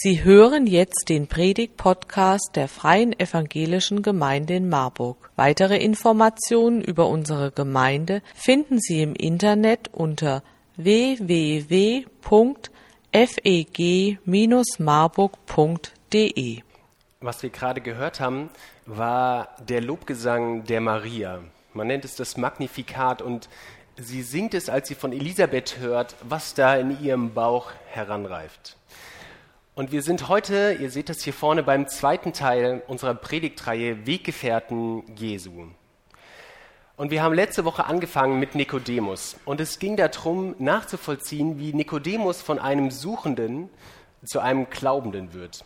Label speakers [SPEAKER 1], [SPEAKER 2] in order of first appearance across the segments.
[SPEAKER 1] Sie hören jetzt den Predig-Podcast der Freien Evangelischen Gemeinde in Marburg. Weitere Informationen über unsere Gemeinde finden Sie im Internet unter www.feg-marburg.de.
[SPEAKER 2] Was wir gerade gehört haben, war der Lobgesang der Maria. Man nennt es das Magnifikat und sie singt es, als sie von Elisabeth hört, was da in ihrem Bauch heranreift. Und wir sind heute, ihr seht es hier vorne, beim zweiten Teil unserer Predigtreihe Weggefährten Jesu. Und wir haben letzte Woche angefangen mit Nikodemus. Und es ging darum, nachzuvollziehen, wie Nikodemus von einem Suchenden zu einem Glaubenden wird.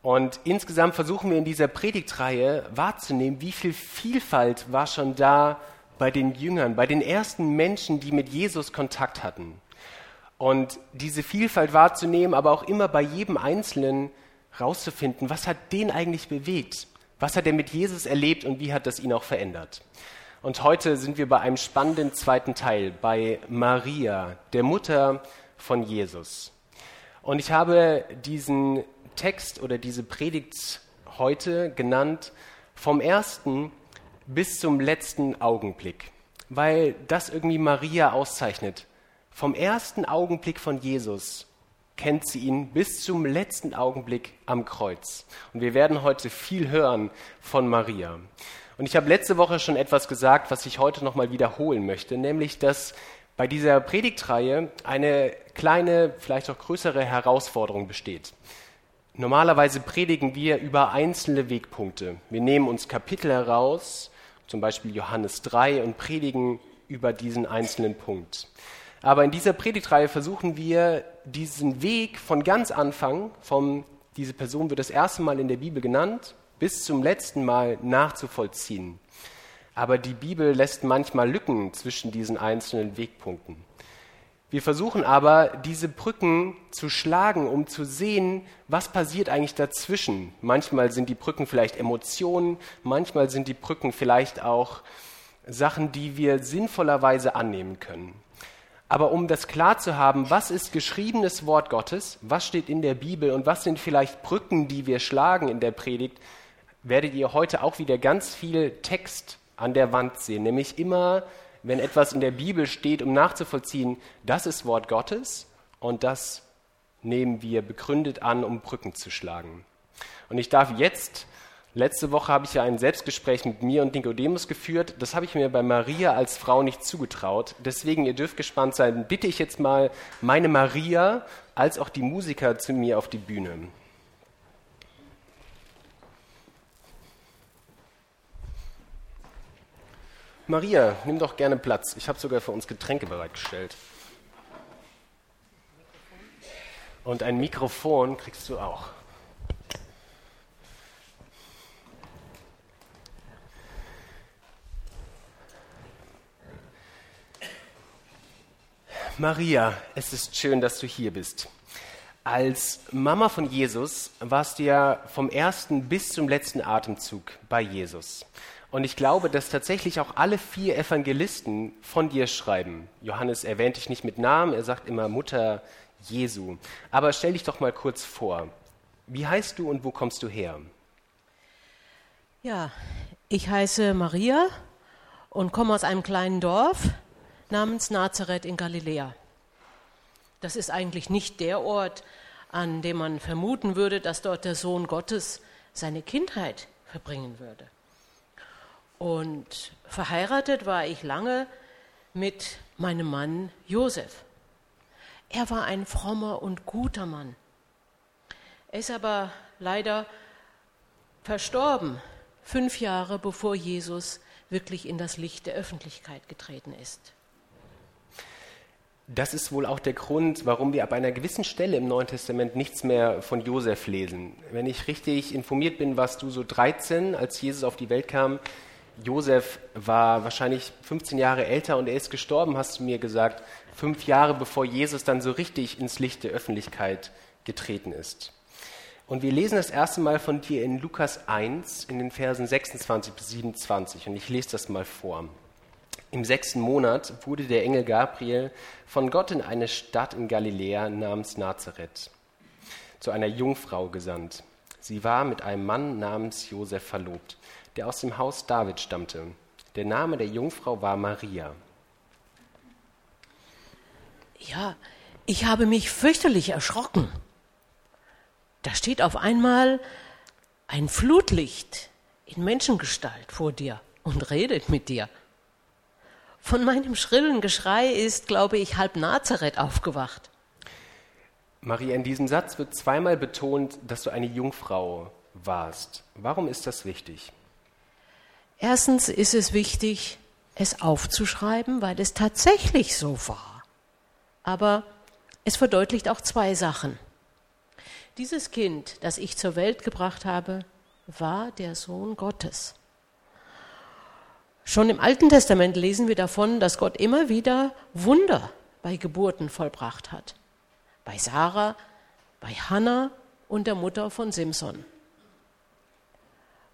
[SPEAKER 2] Und insgesamt versuchen wir in dieser Predigtreihe wahrzunehmen, wie viel Vielfalt war schon da bei den Jüngern, bei den ersten Menschen, die mit Jesus Kontakt hatten. Und diese Vielfalt wahrzunehmen, aber auch immer bei jedem Einzelnen rauszufinden, was hat den eigentlich bewegt? Was hat er mit Jesus erlebt und wie hat das ihn auch verändert? Und heute sind wir bei einem spannenden zweiten Teil, bei Maria, der Mutter von Jesus. Und ich habe diesen Text oder diese Predigt heute genannt, vom ersten bis zum letzten Augenblick, weil das irgendwie Maria auszeichnet. Vom ersten Augenblick von Jesus kennt sie ihn bis zum letzten Augenblick am Kreuz. Und wir werden heute viel hören von Maria. Und ich habe letzte Woche schon etwas gesagt, was ich heute nochmal wiederholen möchte, nämlich, dass bei dieser Predigtreihe eine kleine, vielleicht auch größere Herausforderung besteht. Normalerweise predigen wir über einzelne Wegpunkte. Wir nehmen uns Kapitel heraus, zum Beispiel Johannes 3, und predigen über diesen einzelnen Punkt. Aber in dieser Predigtreihe versuchen wir diesen Weg von ganz Anfang, vom diese Person wird das erste Mal in der Bibel genannt, bis zum letzten Mal nachzuvollziehen. Aber die Bibel lässt manchmal Lücken zwischen diesen einzelnen Wegpunkten. Wir versuchen aber, diese Brücken zu schlagen, um zu sehen, was passiert eigentlich dazwischen. Manchmal sind die Brücken vielleicht Emotionen, manchmal sind die Brücken vielleicht auch Sachen, die wir sinnvollerweise annehmen können. Aber um das klar zu haben, was ist geschriebenes Wort Gottes, was steht in der Bibel und was sind vielleicht Brücken, die wir schlagen in der Predigt, werdet ihr heute auch wieder ganz viel Text an der Wand sehen. Nämlich immer, wenn etwas in der Bibel steht, um nachzuvollziehen, das ist Wort Gottes und das nehmen wir begründet an, um Brücken zu schlagen. Und ich darf jetzt Letzte Woche habe ich ja ein Selbstgespräch mit mir und Nikodemus geführt. Das habe ich mir bei Maria als Frau nicht zugetraut. Deswegen, ihr dürft gespannt sein, bitte ich jetzt mal meine Maria als auch die Musiker zu mir auf die Bühne. Maria, nimm doch gerne Platz. Ich habe sogar für uns Getränke bereitgestellt. Und ein Mikrofon kriegst du auch. Maria, es ist schön, dass du hier bist. Als Mama von Jesus warst du ja vom ersten bis zum letzten Atemzug bei Jesus. Und ich glaube, dass tatsächlich auch alle vier Evangelisten von dir schreiben. Johannes erwähnt dich nicht mit Namen, er sagt immer Mutter Jesu. Aber stell dich doch mal kurz vor. Wie heißt du und wo kommst du her?
[SPEAKER 3] Ja, ich heiße Maria und komme aus einem kleinen Dorf namens Nazareth in Galiläa. Das ist eigentlich nicht der Ort, an dem man vermuten würde, dass dort der Sohn Gottes seine Kindheit verbringen würde. Und verheiratet war ich lange mit meinem Mann Josef. Er war ein frommer und guter Mann. Er ist aber leider verstorben, fünf Jahre bevor Jesus wirklich in das Licht der Öffentlichkeit getreten ist.
[SPEAKER 2] Das ist wohl auch der Grund, warum wir ab einer gewissen Stelle im Neuen Testament nichts mehr von Josef lesen. Wenn ich richtig informiert bin, warst du so 13, als Jesus auf die Welt kam. Josef war wahrscheinlich 15 Jahre älter und er ist gestorben, hast du mir gesagt, fünf Jahre bevor Jesus dann so richtig ins Licht der Öffentlichkeit getreten ist. Und wir lesen das erste Mal von dir in Lukas 1 in den Versen 26 bis 27 und ich lese das mal vor. Im sechsten Monat wurde der Engel Gabriel von Gott in eine Stadt in Galiläa namens Nazareth zu einer Jungfrau gesandt. Sie war mit einem Mann namens Josef verlobt, der aus dem Haus David stammte. Der Name der Jungfrau war Maria.
[SPEAKER 3] Ja, ich habe mich fürchterlich erschrocken. Da steht auf einmal ein Flutlicht in Menschengestalt vor dir und redet mit dir. Von meinem schrillen Geschrei ist, glaube ich, halb Nazareth aufgewacht.
[SPEAKER 2] Maria, in diesem Satz wird zweimal betont, dass du eine Jungfrau warst. Warum ist das wichtig?
[SPEAKER 3] Erstens ist es wichtig, es aufzuschreiben, weil es tatsächlich so war. Aber es verdeutlicht auch zwei Sachen. Dieses Kind, das ich zur Welt gebracht habe, war der Sohn Gottes. Schon im Alten Testament lesen wir davon, dass Gott immer wieder Wunder bei Geburten vollbracht hat. Bei Sarah, bei Hannah und der Mutter von Simson.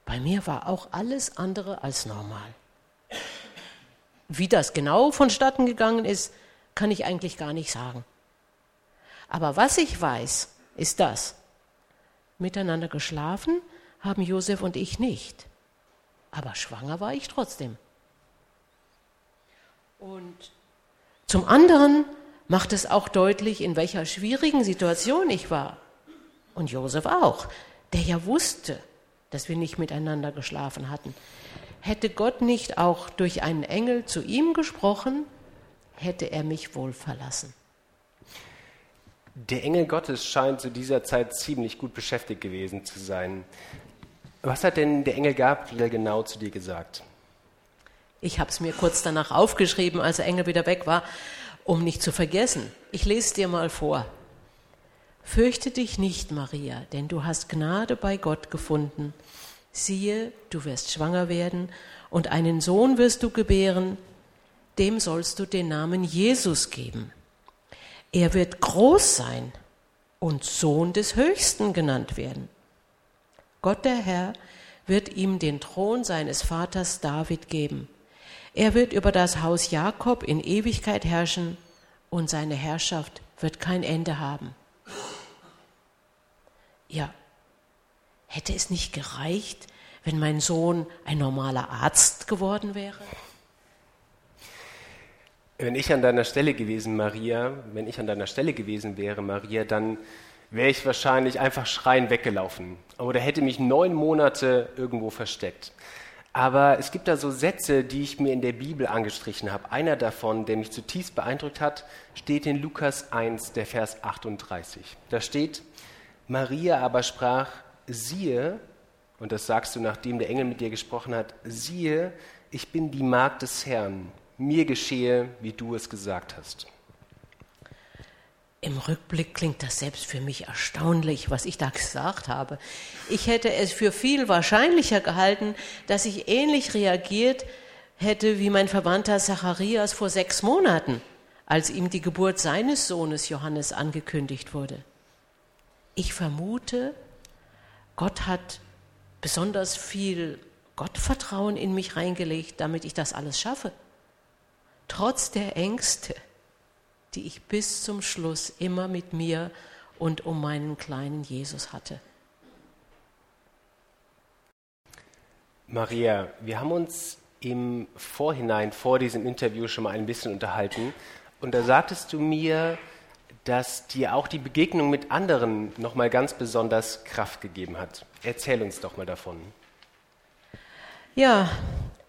[SPEAKER 3] Bei mir war auch alles andere als normal. Wie das genau vonstatten gegangen ist, kann ich eigentlich gar nicht sagen. Aber was ich weiß, ist das. Miteinander geschlafen haben Josef und ich nicht. Aber schwanger war ich trotzdem. Und zum anderen macht es auch deutlich, in welcher schwierigen Situation ich war. Und Josef auch, der ja wusste, dass wir nicht miteinander geschlafen hatten. Hätte Gott nicht auch durch einen Engel zu ihm gesprochen, hätte er mich wohl verlassen.
[SPEAKER 2] Der Engel Gottes scheint zu dieser Zeit ziemlich gut beschäftigt gewesen zu sein. Was hat denn der Engel Gabriel genau zu dir gesagt?
[SPEAKER 3] Ich habe es mir kurz danach aufgeschrieben, als der Engel wieder weg war, um nicht zu vergessen. Ich lese dir mal vor. Fürchte dich nicht, Maria, denn du hast Gnade bei Gott gefunden. Siehe, du wirst schwanger werden und einen Sohn wirst du gebären, dem sollst du den Namen Jesus geben. Er wird groß sein und Sohn des Höchsten genannt werden. Gott der Herr wird ihm den Thron seines Vaters David geben. Er wird über das Haus Jakob in Ewigkeit herrschen und seine Herrschaft wird kein Ende haben. Ja, hätte es nicht gereicht, wenn mein Sohn ein normaler Arzt geworden wäre?
[SPEAKER 2] Wenn ich an deiner Stelle gewesen, Maria, wenn ich an deiner Stelle gewesen wäre, Maria, dann wäre ich wahrscheinlich einfach schreien weggelaufen oder hätte mich neun Monate irgendwo versteckt. Aber es gibt da so Sätze, die ich mir in der Bibel angestrichen habe. Einer davon, der mich zutiefst beeindruckt hat, steht in Lukas 1, der Vers 38. Da steht, Maria aber sprach, siehe, und das sagst du, nachdem der Engel mit dir gesprochen hat, siehe, ich bin die Magd des Herrn, mir geschehe, wie du es gesagt hast.
[SPEAKER 3] Im Rückblick klingt das selbst für mich erstaunlich, was ich da gesagt habe. Ich hätte es für viel wahrscheinlicher gehalten, dass ich ähnlich reagiert hätte wie mein Verwandter Zacharias vor sechs Monaten, als ihm die Geburt seines Sohnes Johannes angekündigt wurde. Ich vermute, Gott hat besonders viel Gottvertrauen in mich reingelegt, damit ich das alles schaffe. Trotz der Ängste, die ich bis zum Schluss immer mit mir und um meinen kleinen Jesus hatte.
[SPEAKER 2] Maria, wir haben uns im Vorhinein vor diesem Interview schon mal ein bisschen unterhalten und da sagtest du mir, dass dir auch die Begegnung mit anderen nochmal ganz besonders Kraft gegeben hat. Erzähl uns doch mal davon.
[SPEAKER 3] Ja,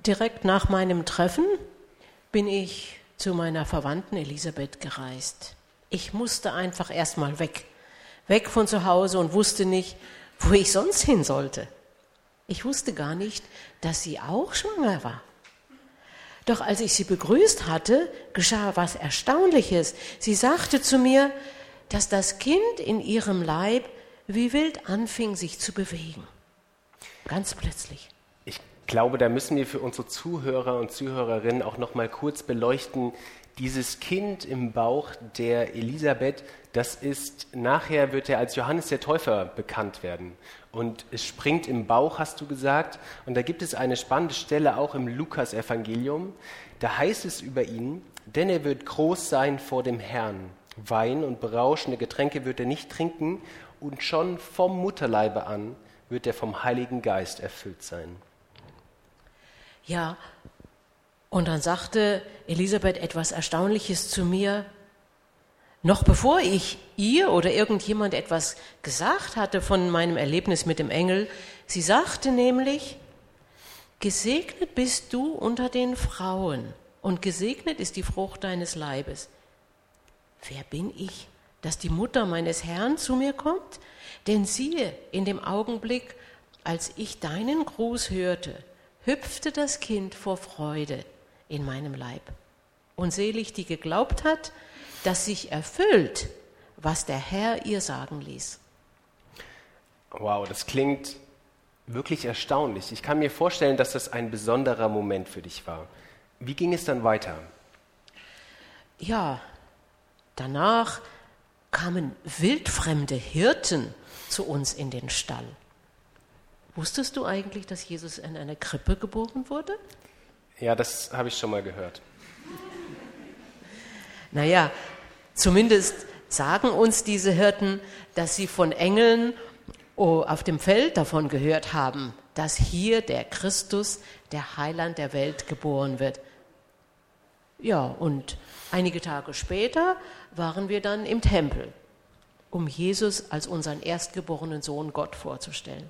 [SPEAKER 3] direkt nach meinem Treffen bin ich zu meiner Verwandten Elisabeth gereist. Ich musste einfach erstmal weg. Weg von zu Hause und wusste nicht, wo ich sonst hin sollte. Ich wusste gar nicht, dass sie auch schwanger war. Doch als ich sie begrüßt hatte, geschah was Erstaunliches. Sie sagte zu mir, dass das Kind in ihrem Leib wie wild anfing, sich zu bewegen. Ganz plötzlich
[SPEAKER 2] glaube, da müssen wir für unsere Zuhörer und Zuhörerinnen auch noch mal kurz beleuchten, dieses Kind im Bauch der Elisabeth, das ist, nachher wird er als Johannes der Täufer bekannt werden. Und es springt im Bauch, hast du gesagt. Und da gibt es eine spannende Stelle auch im Lukas-Evangelium. Da heißt es über ihn, denn er wird groß sein vor dem Herrn. Wein und berauschende Getränke wird er nicht trinken und schon vom Mutterleibe an wird er vom Heiligen Geist erfüllt sein.
[SPEAKER 3] Ja, und dann sagte Elisabeth etwas Erstaunliches zu mir. Noch bevor ich ihr oder irgendjemand etwas gesagt hatte von meinem Erlebnis mit dem Engel, sie sagte nämlich, Gesegnet bist du unter den Frauen und gesegnet ist die Frucht deines Leibes. Wer bin ich, dass die Mutter meines Herrn zu mir kommt? Denn siehe, in dem Augenblick, als ich deinen Gruß hörte, hüpfte das Kind vor Freude in meinem Leib. Und selig, die geglaubt hat, dass sich erfüllt, was der Herr ihr sagen ließ.
[SPEAKER 2] Wow, das klingt wirklich erstaunlich. Ich kann mir vorstellen, dass das ein besonderer Moment für dich war. Wie ging es dann weiter?
[SPEAKER 3] Ja, danach kamen wildfremde Hirten zu uns in den Stall. Wusstest du eigentlich, dass Jesus in einer Krippe geboren wurde?
[SPEAKER 2] Ja, das habe ich schon mal gehört.
[SPEAKER 3] Naja, zumindest sagen uns diese Hirten, dass sie von Engeln oh, auf dem Feld davon gehört haben, dass hier der Christus, der Heiland der Welt, geboren wird. Ja, und einige Tage später waren wir dann im Tempel, um Jesus als unseren erstgeborenen Sohn Gott vorzustellen.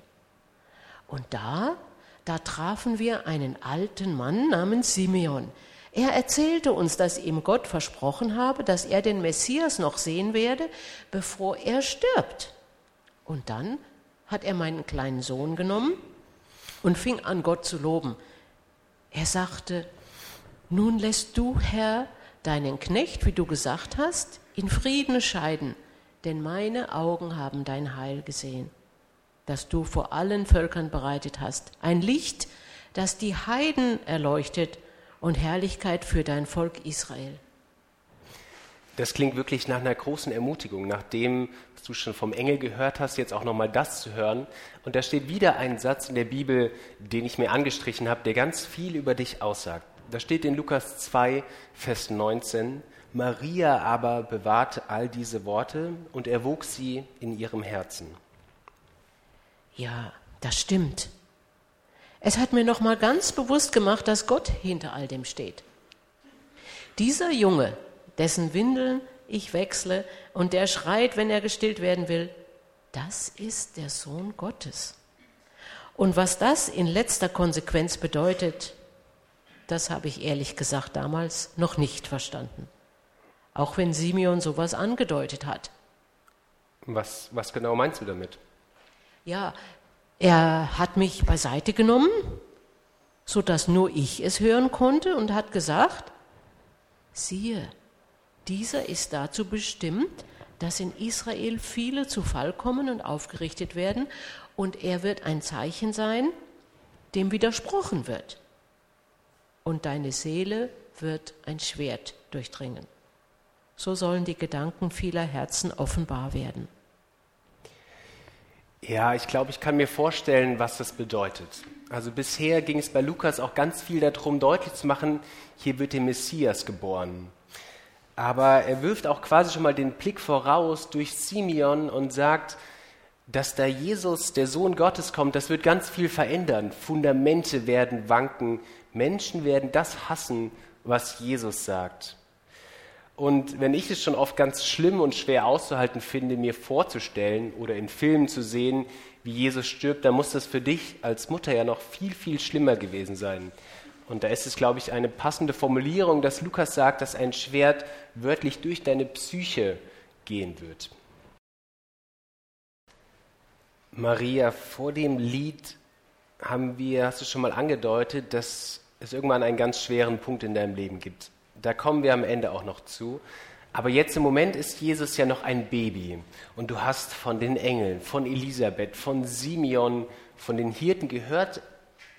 [SPEAKER 3] Und da, da trafen wir einen alten Mann namens Simeon. Er erzählte uns, dass ihm Gott versprochen habe, dass er den Messias noch sehen werde, bevor er stirbt. Und dann hat er meinen kleinen Sohn genommen und fing an, Gott zu loben. Er sagte, nun lässt du, Herr, deinen Knecht, wie du gesagt hast, in Frieden scheiden, denn meine Augen haben dein Heil gesehen, das du vor allen Völkern bereitet hast, ein Licht, das die Heiden erleuchtet und Herrlichkeit für dein Volk Israel.
[SPEAKER 2] Das klingt wirklich nach einer großen Ermutigung, nachdem du schon vom Engel gehört hast, jetzt auch nochmal das zu hören. Und da steht wieder ein Satz in der Bibel, den ich mir angestrichen habe, der ganz viel über dich aussagt. Da steht in Lukas 2, Vers 19, Maria aber bewahrte all diese Worte und erwog sie in ihrem Herzen.
[SPEAKER 3] Ja, das stimmt. Es hat mir nochmal ganz bewusst gemacht, dass Gott hinter all dem steht. Dieser Junge, dessen Windeln ich wechsle und der schreit, wenn er gestillt werden will, das ist der Sohn Gottes. Und was das in letzter Konsequenz bedeutet, das habe ich ehrlich gesagt damals noch nicht verstanden. Auch wenn Simeon sowas angedeutet hat.
[SPEAKER 2] Was, was genau meinst du damit?
[SPEAKER 3] Ja, er hat mich beiseite genommen, sodass nur ich es hören konnte und hat gesagt, siehe, dieser ist dazu bestimmt, dass in Israel viele zu Fall kommen und aufgerichtet werden, und er wird ein Zeichen sein, dem widersprochen wird. Und deine Seele wird ein Schwert durchdringen. So sollen die Gedanken vieler Herzen offenbar werden.
[SPEAKER 2] Ja, ich glaube, ich kann mir vorstellen, was das bedeutet. Also bisher ging es bei Lukas auch ganz viel darum, deutlich zu machen, hier wird der Messias geboren. Aber er wirft auch quasi schon mal den Blick voraus durch Simeon und sagt, dass da Jesus, der Sohn Gottes, kommt, das wird ganz viel verändern. Fundamente werden wanken, Menschen werden das hassen, was Jesus sagt. Und wenn ich es schon oft ganz schlimm und schwer auszuhalten finde, mir vorzustellen oder in Filmen zu sehen, wie Jesus stirbt, dann muss das für dich als Mutter ja noch viel, viel schlimmer gewesen sein. Und da ist es, glaube ich, eine passende Formulierung, dass Lukas sagt, dass ein Schwert wörtlich durch deine Psyche gehen wird. Maria, vor dem Lied haben wir, hast du schon mal angedeutet, dass es irgendwann einen ganz schweren Punkt in deinem Leben gibt. Da kommen wir am Ende auch noch zu. Aber jetzt im Moment ist Jesus ja noch ein Baby. Und du hast von den Engeln, von Elisabeth, von Simeon, von den Hirten gehört,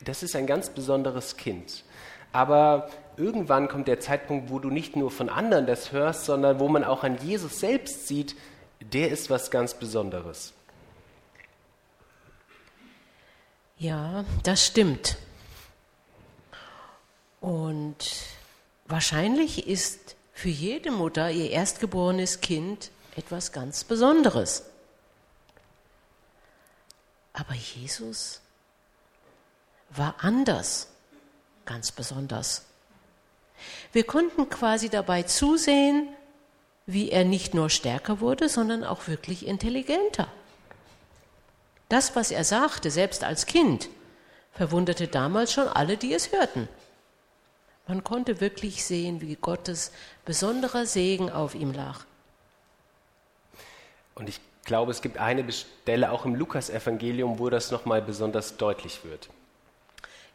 [SPEAKER 2] das ist ein ganz besonderes Kind. Aber irgendwann kommt der Zeitpunkt, wo du nicht nur von anderen das hörst, sondern wo man auch an Jesus selbst sieht, der ist was ganz Besonderes.
[SPEAKER 3] Ja, das stimmt. Und wahrscheinlich ist für jede Mutter ihr erstgeborenes Kind etwas ganz Besonderes. Aber Jesus war anders, ganz besonders. Wir konnten quasi dabei zusehen, wie er nicht nur stärker wurde, sondern auch wirklich intelligenter. Das, was er sagte, selbst als Kind, verwunderte damals schon alle, die es hörten. Man konnte wirklich sehen, wie Gottes besonderer Segen auf ihm lag.
[SPEAKER 2] Und ich glaube, es gibt eine Stelle auch im Lukasevangelium, wo das nochmal besonders deutlich wird.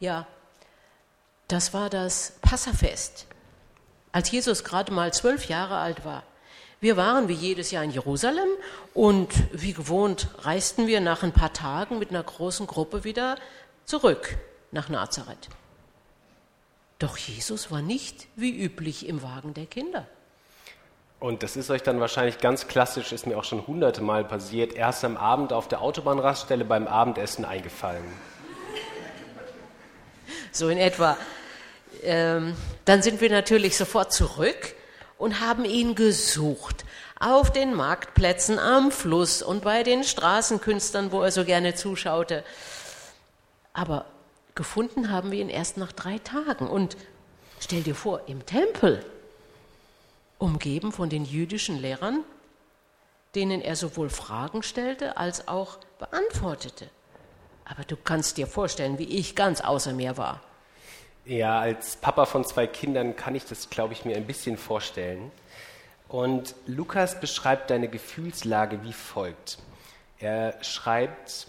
[SPEAKER 3] Ja, das war das Passafest, als Jesus gerade mal zwölf Jahre alt war. Wir waren wie jedes Jahr in Jerusalem und wie gewohnt reisten wir nach ein paar Tagen mit einer großen Gruppe wieder zurück nach Nazareth. Doch Jesus war nicht wie üblich im Wagen der Kinder.
[SPEAKER 2] Und das ist euch dann wahrscheinlich ganz klassisch, ist mir auch schon hunderte Mal passiert, erst am Abend auf der Autobahnraststelle beim Abendessen eingefallen.
[SPEAKER 3] So in etwa. Ähm, dann sind wir natürlich sofort zurück und haben ihn gesucht. Auf den Marktplätzen, am Fluss und bei den Straßenkünstlern, wo er so gerne zuschaute. Aber gefunden haben wir ihn erst nach drei Tagen. Und stell dir vor, im Tempel, umgeben von den jüdischen Lehrern, denen er sowohl Fragen stellte als auch beantwortete. Aber du kannst dir vorstellen, wie ich ganz außer mir war.
[SPEAKER 2] Ja, als Papa von zwei Kindern kann ich das, glaube ich, mir ein bisschen vorstellen. Und Lukas beschreibt deine Gefühlslage wie folgt. Er schreibt,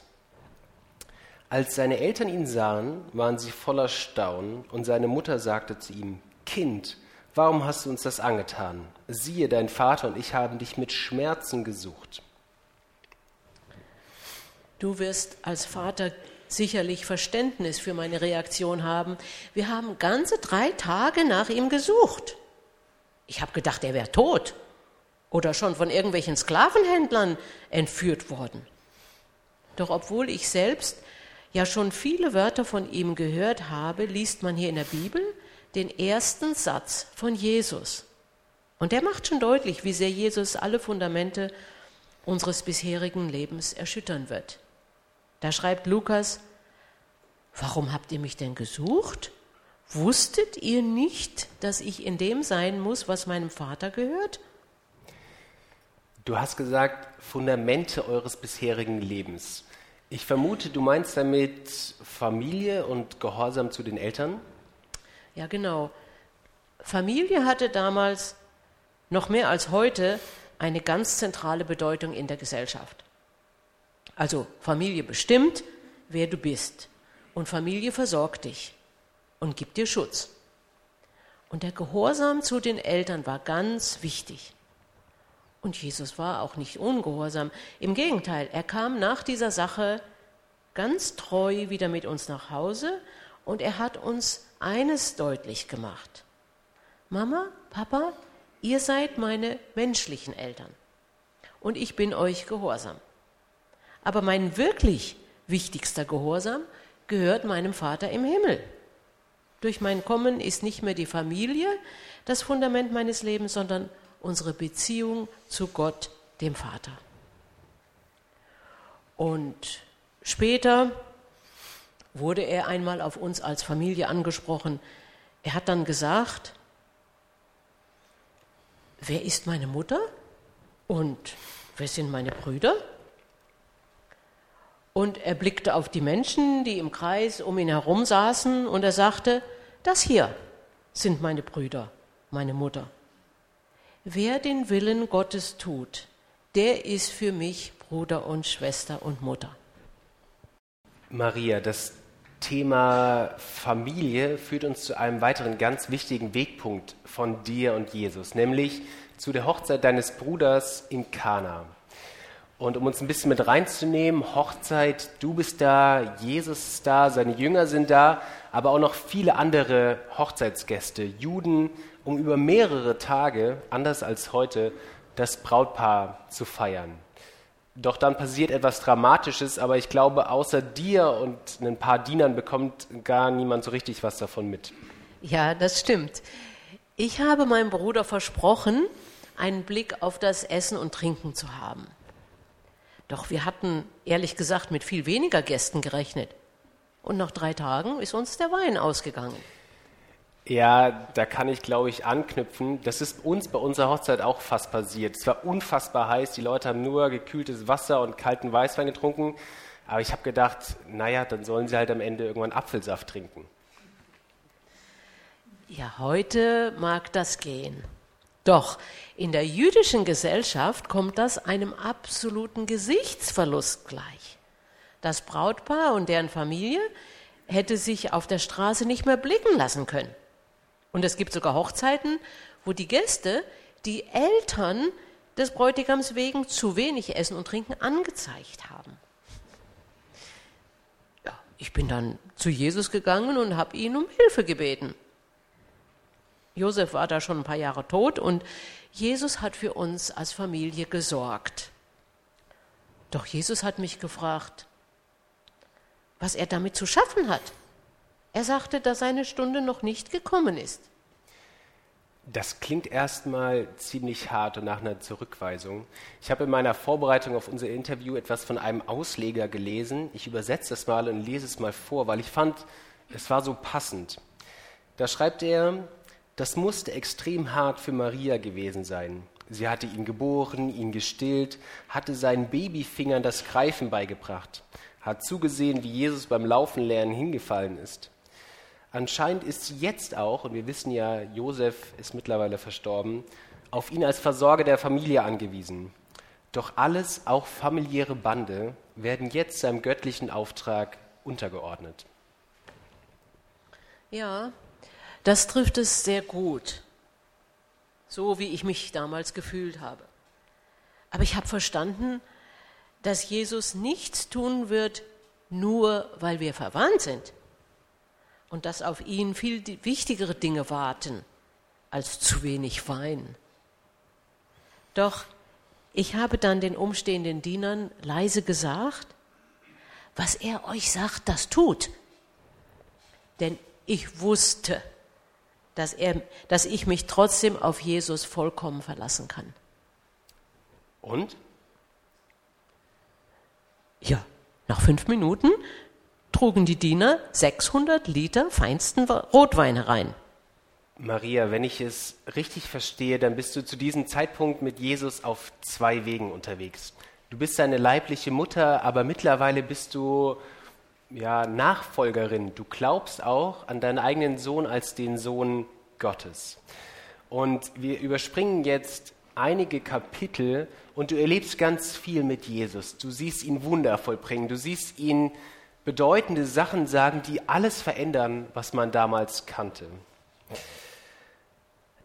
[SPEAKER 2] als seine Eltern ihn sahen, waren sie voller Staunen und seine Mutter sagte zu ihm, Kind, warum hast du uns das angetan? Siehe, dein Vater und ich haben dich mit Schmerzen gesucht.
[SPEAKER 3] Du wirst als Vater sicherlich Verständnis für meine Reaktion haben. Wir haben ganze drei Tage nach ihm gesucht. Ich habe gedacht, er wäre tot oder schon von irgendwelchen Sklavenhändlern entführt worden. Doch obwohl ich selbst ja schon viele Wörter von ihm gehört habe, liest man hier in der Bibel den ersten Satz von Jesus. Und der macht schon deutlich, wie sehr Jesus alle Fundamente unseres bisherigen Lebens erschüttern wird. Da schreibt Lukas, warum habt ihr mich denn gesucht? Wusstet ihr nicht, dass ich in dem sein muss, was meinem Vater gehört?
[SPEAKER 2] Du hast gesagt, Fundamente eures bisherigen Lebens. Ich vermute, du meinst damit Familie und Gehorsam zu den Eltern?
[SPEAKER 3] Ja, genau. Familie hatte damals noch mehr als heute eine ganz zentrale Bedeutung in der Gesellschaft. Also Familie bestimmt, wer du bist. Und Familie versorgt dich und gibt dir Schutz. Und der Gehorsam zu den Eltern war ganz wichtig. Und Jesus war auch nicht ungehorsam. Im Gegenteil, er kam nach dieser Sache ganz treu wieder mit uns nach Hause und er hat uns eines deutlich gemacht. Mama, Papa, ihr seid meine menschlichen Eltern und ich bin euch gehorsam. Aber mein wirklich wichtigster Gehorsam gehört meinem Vater im Himmel. Durch mein Kommen ist nicht mehr die Familie das Fundament meines Lebens, sondern unsere Beziehung zu Gott, dem Vater. Und später wurde er einmal auf uns als Familie angesprochen. Er hat dann gesagt, wer ist meine Mutter und wer sind meine Brüder? Und er blickte auf die Menschen, die im Kreis um ihn herum saßen, und er sagte, das hier sind meine Brüder, meine Mutter. Wer den Willen Gottes tut, der ist für mich Bruder und Schwester und Mutter.
[SPEAKER 2] Maria, das Thema Familie führt uns zu einem weiteren ganz wichtigen Wegpunkt von dir und Jesus, nämlich zu der Hochzeit deines Bruders in Kana. Und um uns ein bisschen mit reinzunehmen, Hochzeit, du bist da, Jesus ist da, seine Jünger sind da, aber auch noch viele andere Hochzeitsgäste, Juden, um über mehrere Tage, anders als heute, das Brautpaar zu feiern. Doch dann passiert etwas Dramatisches, aber ich glaube, außer dir und ein paar Dienern bekommt gar niemand so richtig was davon mit.
[SPEAKER 3] Ja, das stimmt. Ich habe meinem Bruder versprochen, einen Blick auf das Essen und Trinken zu haben. Doch wir hatten ehrlich gesagt mit viel weniger Gästen gerechnet. Und nach drei Tagen ist uns der Wein ausgegangen.
[SPEAKER 2] Ja, da kann ich, glaube ich, anknüpfen. Das ist uns bei unserer Hochzeit auch fast passiert. Es war unfassbar heiß. Die Leute haben nur gekühltes Wasser und kalten Weißwein getrunken. Aber ich habe gedacht, naja, dann sollen sie halt am Ende irgendwann Apfelsaft trinken.
[SPEAKER 3] Ja, heute mag das gehen. Doch in der jüdischen Gesellschaft kommt das einem absoluten Gesichtsverlust gleich. Das Brautpaar und deren Familie hätte sich auf der Straße nicht mehr blicken lassen können. Und es gibt sogar Hochzeiten, wo die Gäste die Eltern des Bräutigams wegen zu wenig Essen und Trinken angezeigt haben. Ja, ich bin dann zu Jesus gegangen und habe ihn um Hilfe gebeten. Josef war da schon ein paar Jahre tot und Jesus hat für uns als Familie gesorgt. Doch Jesus hat mich gefragt, was er damit zu schaffen hat. Er sagte, dass seine Stunde noch nicht gekommen ist.
[SPEAKER 2] Das klingt erstmal ziemlich hart und nach einer Zurückweisung. Ich habe in meiner Vorbereitung auf unser Interview etwas von einem Ausleger gelesen. Ich übersetze das mal und lese es mal vor, weil ich fand, es war so passend. Da schreibt er, das musste extrem hart für Maria gewesen sein. Sie hatte ihn geboren, ihn gestillt, hatte seinen Babyfingern das Greifen beigebracht, hat zugesehen, wie Jesus beim Laufen lernen hingefallen ist. Anscheinend ist sie jetzt auch, und wir wissen ja, Josef ist mittlerweile verstorben, auf ihn als Versorger der Familie angewiesen. Doch alles, auch familiäre Bande, werden jetzt seinem göttlichen Auftrag untergeordnet.
[SPEAKER 3] Ja, das trifft es sehr gut, so wie ich mich damals gefühlt habe. Aber ich habe verstanden, dass Jesus nichts tun wird, nur weil wir verwandt sind und dass auf ihn viel wichtigere Dinge warten als zu wenig Wein. Doch ich habe dann den umstehenden Dienern leise gesagt, was er euch sagt, das tut. Denn ich wusste, dass, er, dass ich mich trotzdem auf Jesus vollkommen verlassen kann.
[SPEAKER 2] Und?
[SPEAKER 3] Ja, nach fünf Minuten trugen die Diener 600 Liter feinsten Rotwein herein.
[SPEAKER 2] Maria, wenn ich es richtig verstehe, dann bist du zu diesem Zeitpunkt mit Jesus auf zwei Wegen unterwegs. Du bist seine leibliche Mutter, aber mittlerweile bist du ja, Nachfolgerin. Du glaubst auch an deinen eigenen Sohn als den Sohn Gottes. Und wir überspringen jetzt einige Kapitel und du erlebst ganz viel mit Jesus. Du siehst ihn Wunder vollbringen. Du siehst ihn bedeutende Sachen sagen, die alles verändern, was man damals kannte.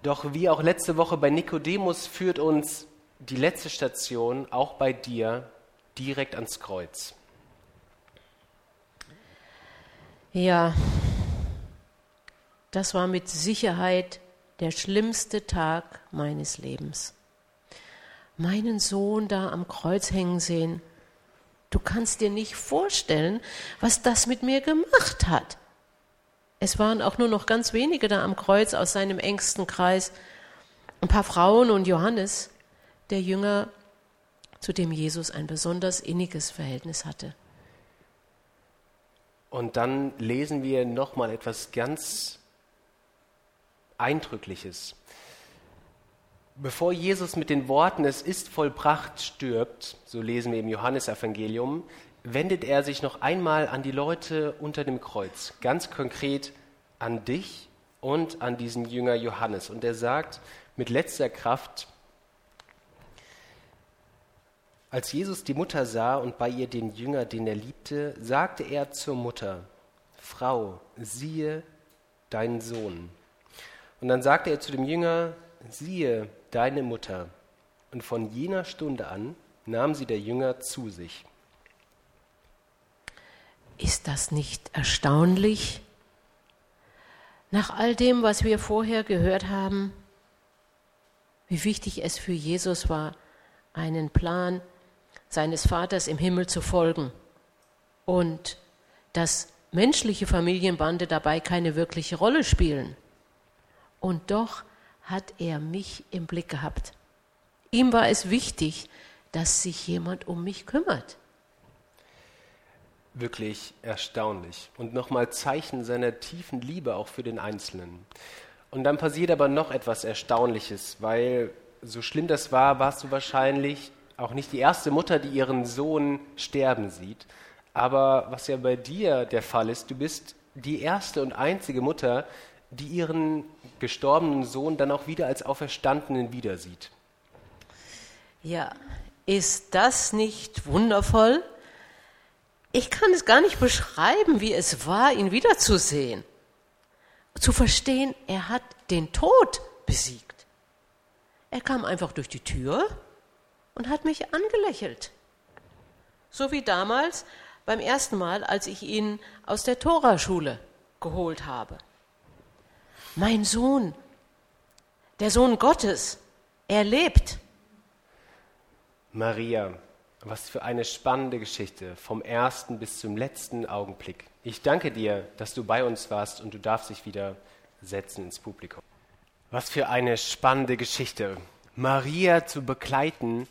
[SPEAKER 2] Doch wie auch letzte Woche bei Nikodemus führt uns die letzte Station, auch bei dir, direkt ans Kreuz.
[SPEAKER 3] Ja, das war mit Sicherheit der schlimmste Tag meines Lebens. Meinen Sohn da am Kreuz hängen sehen, Du kannst dir nicht vorstellen, was das mit mir gemacht hat. Es waren auch nur noch ganz wenige da am Kreuz aus seinem engsten Kreis, ein paar Frauen und Johannes, der Jünger, zu dem Jesus ein besonders inniges Verhältnis hatte.
[SPEAKER 2] Und dann lesen wir nochmal etwas ganz Eindrückliches. Bevor Jesus mit den Worten Es ist vollbracht stirbt, so lesen wir im Johannesevangelium, wendet er sich noch einmal an die Leute unter dem Kreuz, ganz konkret an dich und an diesen Jünger Johannes. Und er sagt mit letzter Kraft, als Jesus die Mutter sah und bei ihr den Jünger, den er liebte, sagte er zur Mutter, Frau, siehe deinen Sohn. Und dann sagte er zu dem Jünger, siehe deine Mutter. Und von jener Stunde an nahm sie der Jünger zu sich.
[SPEAKER 3] Ist das nicht erstaunlich? Nach all dem, was wir vorher gehört haben, wie wichtig es für Jesus war, einen Plan seines Vaters im Himmel zu folgen und dass menschliche Familienbande dabei keine wirkliche Rolle spielen. Und doch hat er mich im Blick gehabt. Ihm war es wichtig, dass sich jemand um mich kümmert.
[SPEAKER 2] Wirklich erstaunlich und nochmal Zeichen seiner tiefen Liebe auch für den Einzelnen. Und dann passiert aber noch etwas Erstaunliches, weil so schlimm das war, warst du wahrscheinlich auch nicht die erste Mutter, die ihren Sohn sterben sieht. Aber was ja bei dir der Fall ist, du bist die erste und einzige Mutter, die ihren gestorbenen Sohn dann auch wieder als Auferstandenen wiedersieht.
[SPEAKER 3] Ja, ist das nicht wundervoll? Ich kann es gar nicht beschreiben, wie es war, ihn wiederzusehen. Zu verstehen, er hat den Tod besiegt. Er kam einfach durch die Tür und hat mich angelächelt. So wie damals beim ersten Mal, als ich ihn aus der Toraschule geholt habe. Mein Sohn, der Sohn Gottes, er lebt.
[SPEAKER 2] Maria, was für eine spannende Geschichte, vom ersten bis zum letzten Augenblick. Ich danke dir, dass du bei uns warst und du darfst dich wieder setzen ins Publikum. Was für eine spannende Geschichte. Maria zu begleiten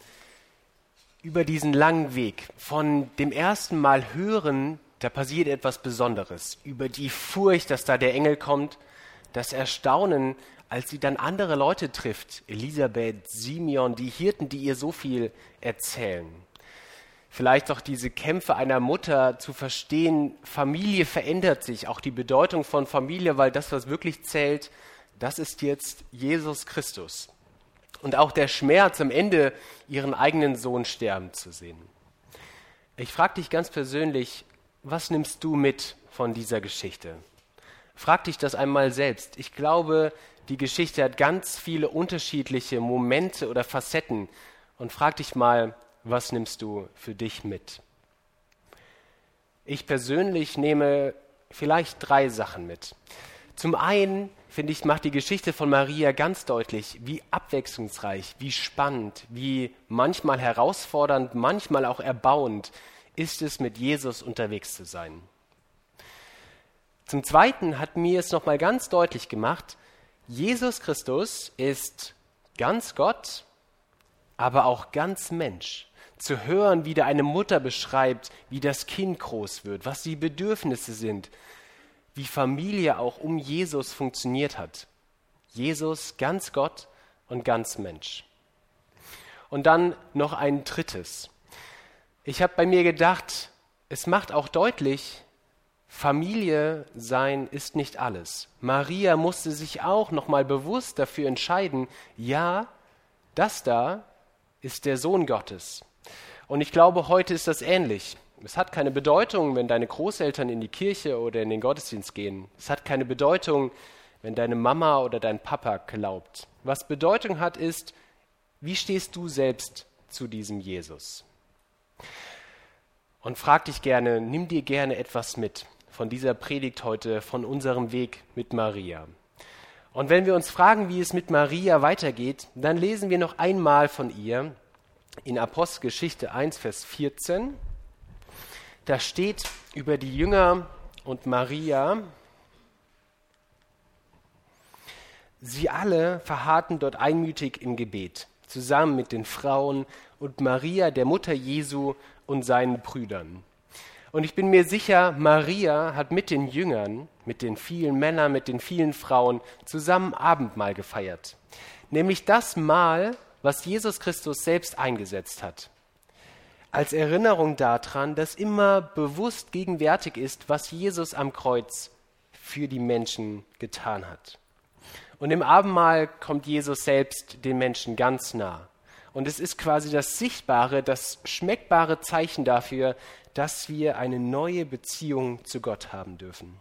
[SPEAKER 2] über diesen langen Weg. Von dem ersten Mal hören, da passiert etwas Besonderes. Über die Furcht, dass da der Engel kommt, das Erstaunen, als sie dann andere Leute trifft, Elisabeth, Simeon, die Hirten, die ihr so viel erzählen. Vielleicht auch diese Kämpfe einer Mutter zu verstehen, Familie verändert sich, auch die Bedeutung von Familie, weil das, was wirklich zählt, das ist jetzt Jesus Christus. Und auch der Schmerz, am Ende ihren eigenen Sohn sterben zu sehen. Ich frage dich ganz persönlich, was nimmst du mit von dieser Geschichte? Frag dich das einmal selbst. Ich glaube, die Geschichte hat ganz viele unterschiedliche Momente oder Facetten. Und frag dich mal, was nimmst du für dich mit? Ich persönlich nehme vielleicht drei Sachen mit. Zum einen, finde ich, macht die Geschichte von Maria ganz deutlich, wie abwechslungsreich, wie spannend, wie manchmal herausfordernd, manchmal auch erbauend ist es, mit Jesus unterwegs zu sein. Zum Zweiten hat mir es nochmal ganz deutlich gemacht, Jesus Christus ist ganz Gott, aber auch ganz Mensch. Zu hören, wie da eine Mutter beschreibt, wie das Kind groß wird, was die Bedürfnisse sind, wie Familie auch um Jesus funktioniert hat. Jesus ganz Gott und ganz Mensch. Und dann noch ein drittes. Ich habe bei mir gedacht, es macht auch deutlich, Familie sein ist nicht alles. Maria musste sich auch noch mal bewusst dafür entscheiden, ja, das da ist der Sohn Gottes. Und ich glaube, heute ist das ähnlich. Es hat keine Bedeutung, wenn deine Großeltern in die Kirche oder in den Gottesdienst gehen. Es hat keine Bedeutung, wenn deine Mama oder dein Papa glaubt. Was Bedeutung hat, ist, wie stehst du selbst zu diesem Jesus? Und frag dich gerne, nimm dir gerne etwas mit von dieser Predigt heute, von unserem Weg mit Maria. Und wenn wir uns fragen, wie es mit Maria weitergeht, dann lesen wir noch einmal von ihr in Apostelgeschichte 1, Vers 14. Da steht über die Jünger und Maria, sie alle verharrten dort einmütig im Gebet, zusammen mit den Frauen und Maria, der Mutter Jesu und seinen Brüdern. Und ich bin mir sicher, Maria hat mit den Jüngern, mit den vielen Männern, mit den vielen Frauen zusammen Abendmahl gefeiert. Nämlich das Mahl, was Jesus Christus selbst eingesetzt hat. Als Erinnerung daran, dass immer bewusst gegenwärtig ist, was Jesus am Kreuz für die Menschen getan hat. Und im Abendmahl kommt Jesus selbst den Menschen ganz nah. Und es ist quasi das sichtbare, das schmeckbare Zeichen dafür, dass wir eine neue Beziehung zu Gott haben dürfen.